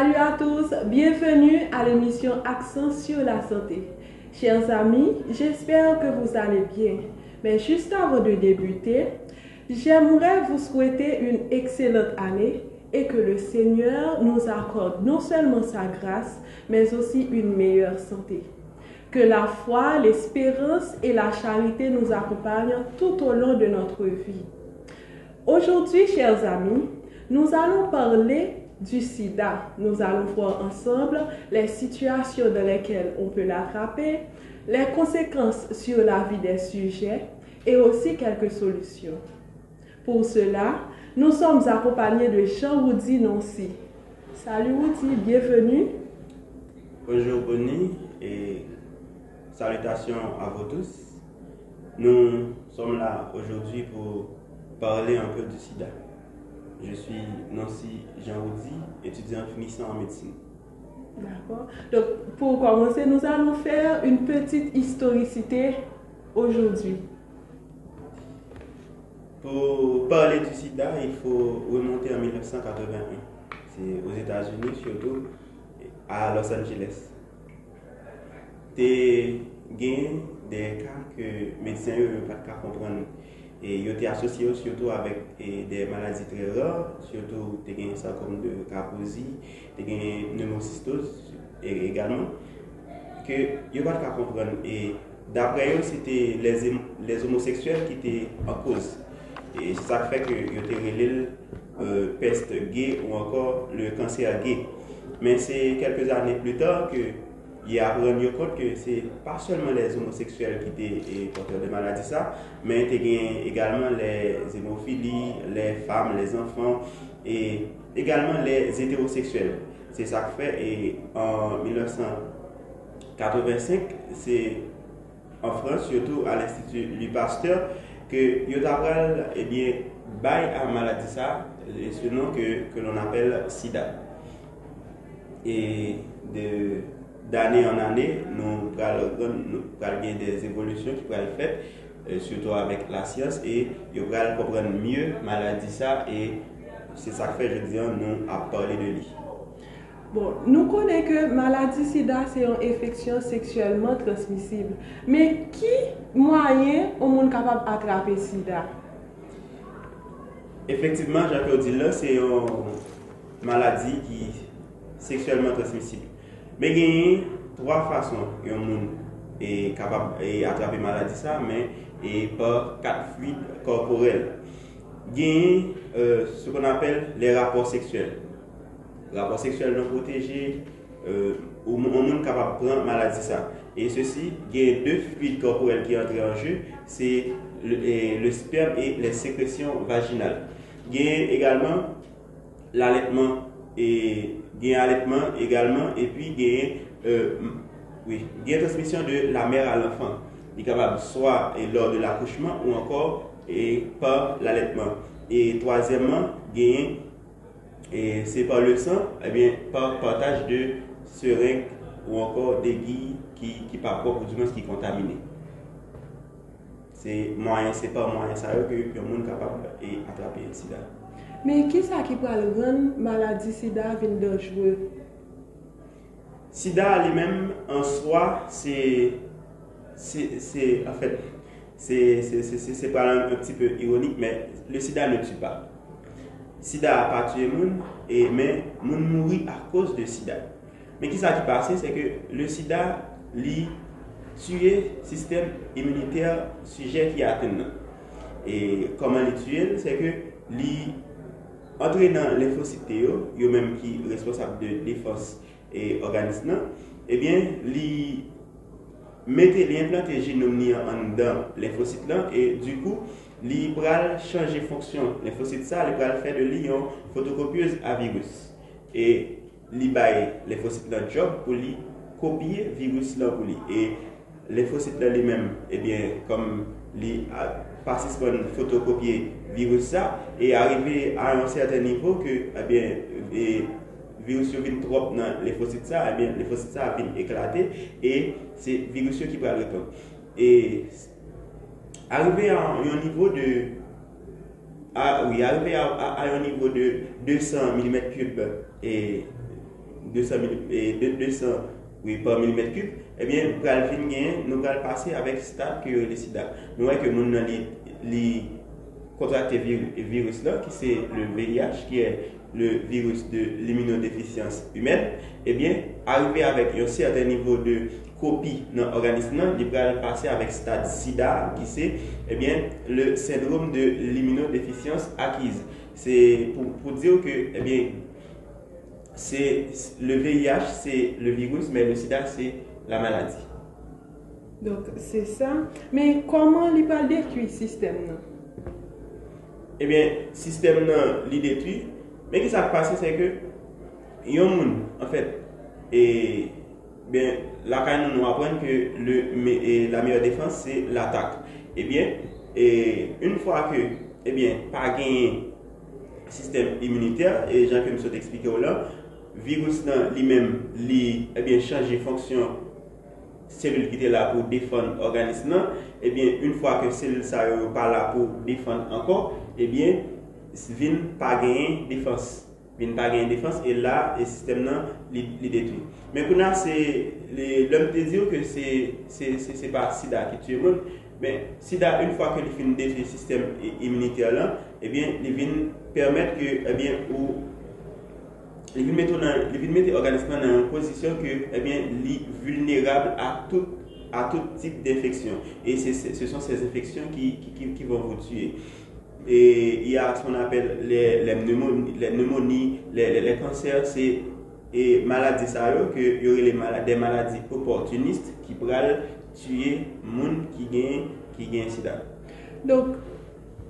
Salut à tous, bienvenue à l'émission Accent sur la santé. Chers amis, j'espère que vous allez bien. Mais juste avant de débuter, j'aimerais vous souhaiter une excellente année et que le Seigneur nous accorde non seulement sa grâce, mais aussi une meilleure santé. Que la foi, l'espérance et la charité nous accompagnent tout au long de notre vie. Aujourd'hui, chers amis, nous allons parler du sida. Nous allons voir ensemble les situations dans lesquelles on peut l'attraper, les conséquences sur la vie des sujets et aussi quelques solutions. Pour cela, nous sommes accompagnés de Jean-Woody Nancy. Salut Woody, bienvenue. Bonjour Bonnie et salutations à vous tous. Nous sommes là aujourd'hui pour parler un peu du sida. Je suis Nancy Jean-Woody, étudiant finissant en médecine. D'accord. Donc, pour commencer, nous allons faire une petite historicité aujourd'hui. Pour parler du sida, il faut remonter en 1981. C'est aux États-Unis, surtout à Los Angeles. Des gains des cas que les médecins ne peuvent pas comprendre. Et ils étaient associés surtout avec des maladies très rares, surtout des ça comme de Kaposi, des pneumocystose également, que ils pas comprendre. Et d'après eux, c'était les, les homosexuels qui étaient en cause. Et ça fait que eu euh, peste gay ou encore le cancer gay. Mais c'est quelques années plus tard que il a rendu compte que c'est pas seulement les homosexuels qui étaient porteurs de maladies ça, mais également les hémophilies, les femmes, les enfants et également les hétérosexuels. C'est ça que fait et en 1985, c'est en France, surtout à l'Institut Louis Pasteur, que Yotapral, eh bien, à maladie ça, ce nom que, que l'on appelle SIDA. Et d'année en année, nous avons des évolutions qui peuvent être faites, euh, surtout avec la science, et nous allons comprendre mieux maladie ça, et c'est ça que fait, je dis, nous à parler de lui. Bon, nous connaissons que maladie sida, c'est une infection sexuellement transmissible. Mais qui moyen au monde capable d'attraper sida? Effectivement, Jacques dit là, c'est une maladie qui est sexuellement transmissible. Mais il y a trois façons que monde est capable d'attraper maladie ça, mais et par quatre fluides corporels. Il y a euh, ce qu'on appelle les rapports sexuels rapport sexuel non protégé, euh, ou monde capable de prendre maladie. Et ceci, il y a deux fluides corporels qui entrent en jeu, c'est le, le, sperme et les sécrétions vaginales. Il y a également et a allaitement également et puis a, euh, oui, a transmission de la mère à l'enfant. Il est capable soit lors de l'accouchement ou encore et par l'allaitement. Et troisièmement, a et c'est par le sang, eh bien, par partage de seringues ou encore d'aiguilles qui, qui par ou du moins qui contaminé. C'est moyen, c'est pas moyen ça que le monde capable d'attraper le sida. Me ki sa ki pral ren maladi sida vin dojwe? Sida li men an swa se en fait, se pral an pti pe ironik men le sida ne tu pa. Sida apatye moun e men moun mouri a kos de sida. Me ki sa ki pase se ke le sida li tuye sistem imuniter suje ki aten nan. E koman li tuye se ke li Antre nan lenfosite yo, yo menm ki responsab de defos e organis nan, ebyen eh li mette li implante genom ni an dan lenfosite lan e du kou li pral chanje fonksyon. Lenfosite sa li pral fè de li yon fotokopyez a virus. E li baye lenfosite lan job pou li kopye virus lan pou li. E lenfosite lan li menm, ebyen eh kom li a à photocopier virus ça et arriver à un certain niveau que eh bien et virus vient trop dans lymphocyte ça eh bien lymphocyte ça vient éclater et c'est virus qui va répondre et arrivé à un niveau de à, oui, arrivé à, un niveau de 200 mm3 et 200, et 200 oui, par millimètre cube, eh bien, nous allons passer avec stade que le sida. Nous voyons que nous avons les contracté virus là, qui c'est le VIH, qui est le virus de l'immunodéficience humaine, eh bien, arrivé avec un certain niveau de copie dans l'organisme, il va passer avec stade sida, qui c'est eh bien, le syndrome de l'immunodéficience acquise. C'est pour, pour, dire que eh bien, c'est le VIH, c'est le virus, mais le sida, c'est la maladie. Donc, c'est ça. Mais comment il va détruire le système Eh bien, le système il détruit. Mais ce qui s'est passé, c'est que, il y a un monde, en fait, et bien, là, quand nous apprend que le, la meilleure défense, c'est l'attaque. Eh bien, et une fois que, eh bien, pas gagné système immunitaire, et Jean que me expliqué là, virus nan li men li eh ebyen chanje fonksyon selul ki te la pou defon organisme nan, eh ebyen un fwa ke selul sa yo pa la pou defon ankon, ebyen vin pa genyen defons. Vin pa genyen defons e la e sistem nan li, li detou. Men konan se lom te diyo ke se, se, se, se pa sida ki tue moun, men sida un fwa ke li fin defi sistem immunite lan, ebyen eh li vin permet ke ebyen ou il vient mettre l'organisme dans une position que, eh bien, il est vulnérable à tout, à tout type d'infection. Et ce sont ces infections qui, qui, qui, vont vous tuer. Et il y a ce qu'on appelle les, les, pneumonies, les, les, les, cancers, c'est et maladies ça que y aurait les des maladies opportunistes qui pourraient tuer monde qui gagne qui gagne sida. Donc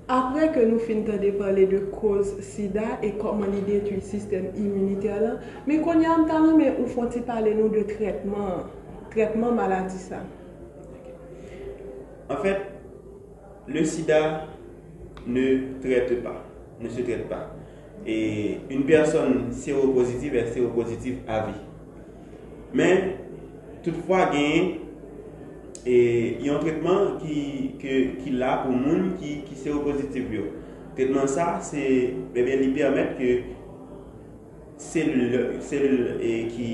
Apre ke nou fin tande pale de koz sida e koman li detui sistem imunite alan, me kon yam tanon me ou fonti pale nou de tretman, tretman maladi sa. En fait, le sida ne traite pas, ne se traite pas. Et une personne séropositive est séropositive à vie. Men, toutfwa genye, E yon tretman ki, ki, ki la pou moun ki, ki seropozitiv yo. Tretman sa, se eh bebe li permet ke selul, selul e eh, ki,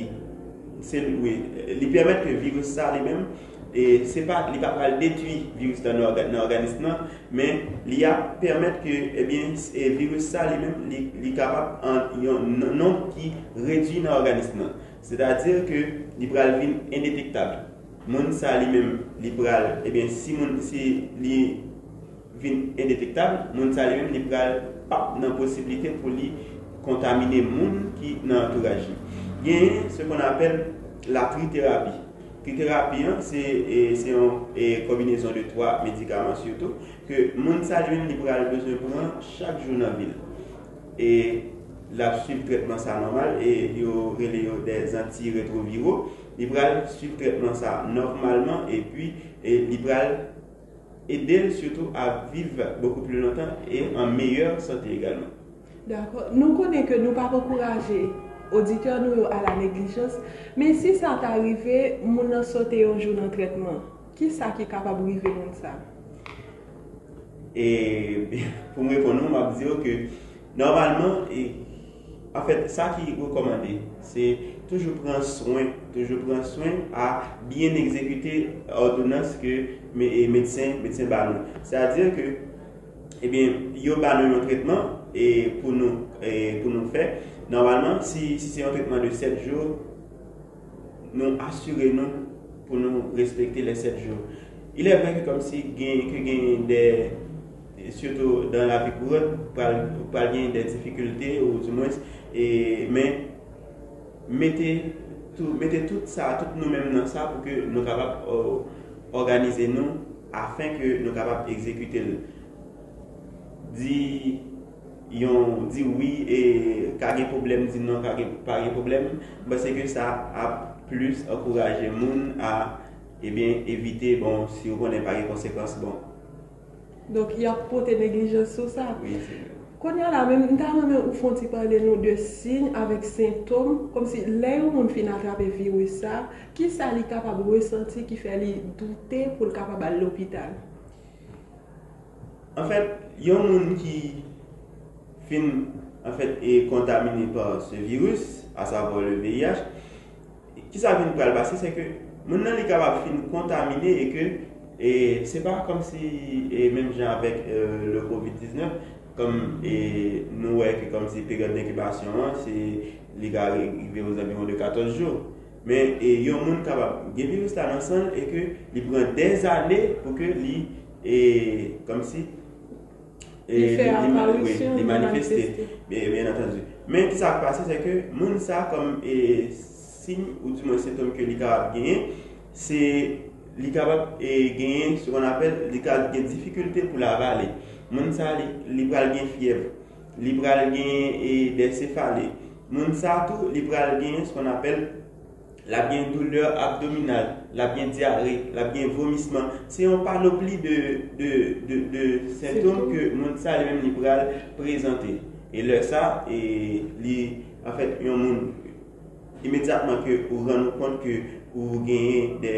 selul, oui, li permet ke virus sa li men, e se pa, li pa pral detui virus nan organ, organisman, men li a permet ke, e bien, e virus sa li men, li, li kapap an yon non ki redwi nan organisman. Se da dir ke li pral vin indetektable. Indétectable monde ça lui-même il eh bien si mon si il indétectable monde ça lui-même il pas dans possibilité pour lui contaminer monde qui dans l'entourage il y a ce qu'on appelle la trithérapie thérapie, hein, c'est une combinaison de trois médicaments surtout, que mon salut a besoin de prendre chaque jour dans la ville. Et la suiv tretman sa normal e yo rele yo des anti-retroviro li pral suiv tretman sa normalman e pi li pral edel surtout a viv beaucoup plus longtemps e en meilleur santé également. D'akor, nou konen ke nou pa pokouraje auditeur nou yo a la neglijans men si sa t'arive moun an sote yo joun an tretman ki sa ki kapab rive moun sa? E pou mwen pon nou mab diyo ke et, en fait, ça qui est recommandé, c'est toujours prendre soin, toujours prendre soin à bien exécuter l'ordonnance que mes médecins, médecins C'est-à-dire que, eh bien, il y a un traitement et pour nous, et pour nous faire, Normalement, si, c'est un traitement de 7 jours, nous assurons-nous pour nous respecter les 7 jours. Il est vrai que comme si que des surtout dans la vie courante, pas bien des difficultés, ou du moins, et, mais mettez tout, mettez tout ça, tout nous-mêmes dans ça pour que nous capables euh, organiser nous afin que nous capables exécuter le. Dit, yon di oui e kage problem di non kage page problem base ke sa ap plus akouraje moun a ebyen eh evite bon si yo konen page konsekans bon Donk y ap pote neglijans sou sa. Oui, c'est vrai. Konya la men, nta mwen men ou fonti pale nou de sin avèk sintom, kom si lè yon moun fin atrape virwe sa, ki sa li kapab resanti ki fè li doutè pou l kapab al l'opital? En fèt, yon moun ki fin, en fèt, e kontamine par se virus, a savo le VIH, ki sa vin pral basi, se ke moun nan li kapab fin kontamine e ke Et c'est pas comme si, et même genre avec euh, le Covid-19, comme et nous, ouais, comme si période d'incubation, c'est les gars arrivent aux environs de 14 jours. Mais il y a un monde capable de virus là ensemble et que il prend des années pour que lui, et comme si, et les manifester, bien, bien entendu. Mais ce qui s'est passé, c'est que monde ça comme et, signe ou du moins symptôme que les gars a gagné, c'est li kapap e genyen se kon apel li kapap gen difikulte pou la vali. Moun sa li, li pral gen fiev, li pral gen e desefali. Moun sa tou li pral gen se kon apel la gen douleur abdominal, la gen diare, la gen vomisman. Se yon palopli de, de, de, de sintom ke moun sa li men li pral prezante. E lè sa, e, li an fèt yon moun imediatman ke ou ran nou kont ke ou genyen de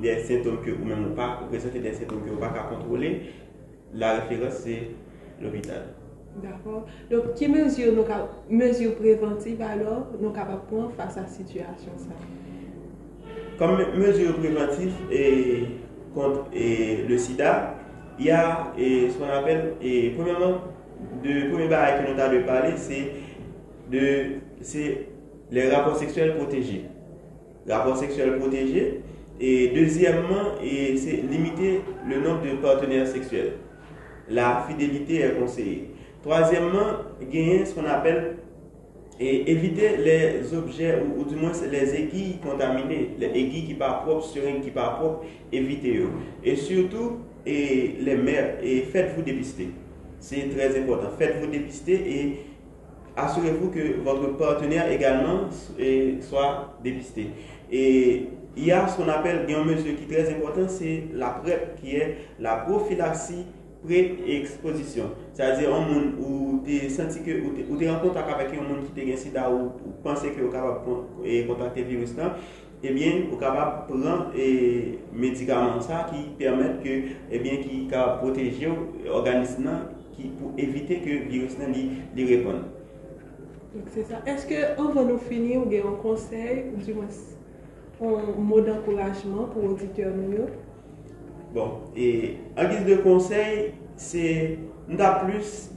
des symptômes que vous même pas, vous présentez des symptômes que vous pas contrôler, la référence c'est l'hôpital. D'accord. Donc, quelles mesures, mesures préventives alors nous capables de prendre face à la situation ça? Comme mesure préventive et contre le sida, il y a ce qu'on appelle, et premièrement, le premier barrage que nous avons parlé, c'est de, les rapports sexuels protégés. Rapports sexuels protégés. Et deuxièmement, c'est limiter le nombre de partenaires sexuels. La fidélité est conseillée. Troisièmement, gagner ce qu'on appelle et éviter les objets ou, du moins les aiguilles contaminées, les aiguilles qui pas propres, seringues qui pas propres, évitez-eux. Et surtout, et les mères, et faites-vous dépister. C'est très important. Faites-vous dépister et assurez-vous que votre partenaire également soit dépisté. Et Il y a ce qu'on appelle, il y a une mesure qui est très importante, c'est la PrEP, qui est la prophylaxie pré-exposition. C'est-à-dire, un monde où tu senti que, ou tu es en contact avec un monde qui te un sida ou, ou pensé que tu es capable de contacter le virus là, eh bien, tu es capable de prendre des médicaments ça qui permettent que, eh bien, qui capable protéger l'organisme qui, pour éviter que le virus là, lui, réponde. Donc, c'est ça. Est-ce qu'on va nous finir ou un conseil, ou du moins un mot d'encouragement pour auditeurs mieux? Bon, et en guise de conseil, c'est n'a plus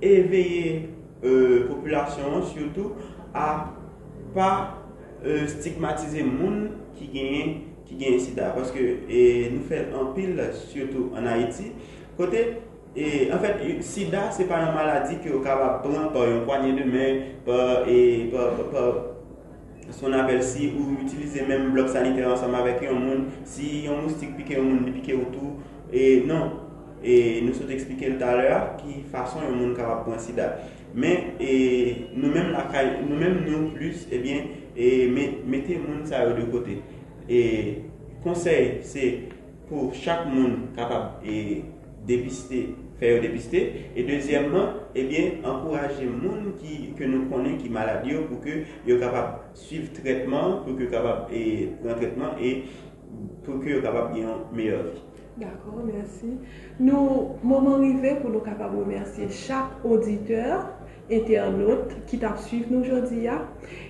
éveiller euh, population surtout à pas euh, stigmatiser moun qui gagne qui gagne sida parce que et nous fait en pile surtout en Haïti côté et en fait sida c'est pas une maladie que capable prendre par une poignée de main par et par, par, par qu'on appelle si ou utiliser même bloc sanitaire ensemble avec un monde. Si un moustique pique un monde pique autour. Et non. Et nous sommes expliqué tout à l'heure qui façon un monde capable prendre sida. Mais et nous mêmes la nous mêmes nous plus et eh bien et mettez monde ça de côté. Et conseil c'est pour chaque monde capable et dépister faire dépister. Et deuxièmement, eh bien, encourager les gens que nous connaissons qui sont malades pour que soient capables de suivre le traitement, pour que soient capables de prendre traitement et pour que soient capables une meilleure vie. D'accord, merci. Nous, moment arrivé pour nous capables remercier chaque auditeur internautes qui t'a suivi nous aujourd'hui.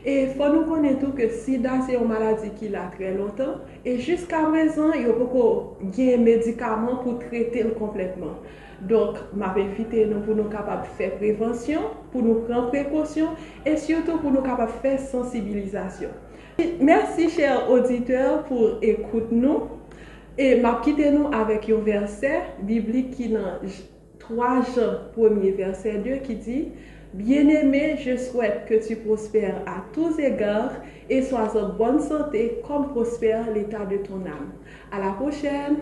Et faut nous connaître tout que sida c'est une maladie qui l'a très longtemps et jusqu'à présent il y a beaucoup de médicaments pour traiter complètement. Donc, m'a invité nous pour nous capables de faire prévention, pour nous prendre précaution et surtout pour nous capables de faire sensibilisation. Merci chers auditeurs pour écouter nous et m'a quitté nous avec un verset biblique qui dans 3 Jean 1er verset 2 qui dit Bien-aimé, je souhaite que tu prospères à tous égards et sois en bonne santé comme prospère l'état de ton âme. À la prochaine!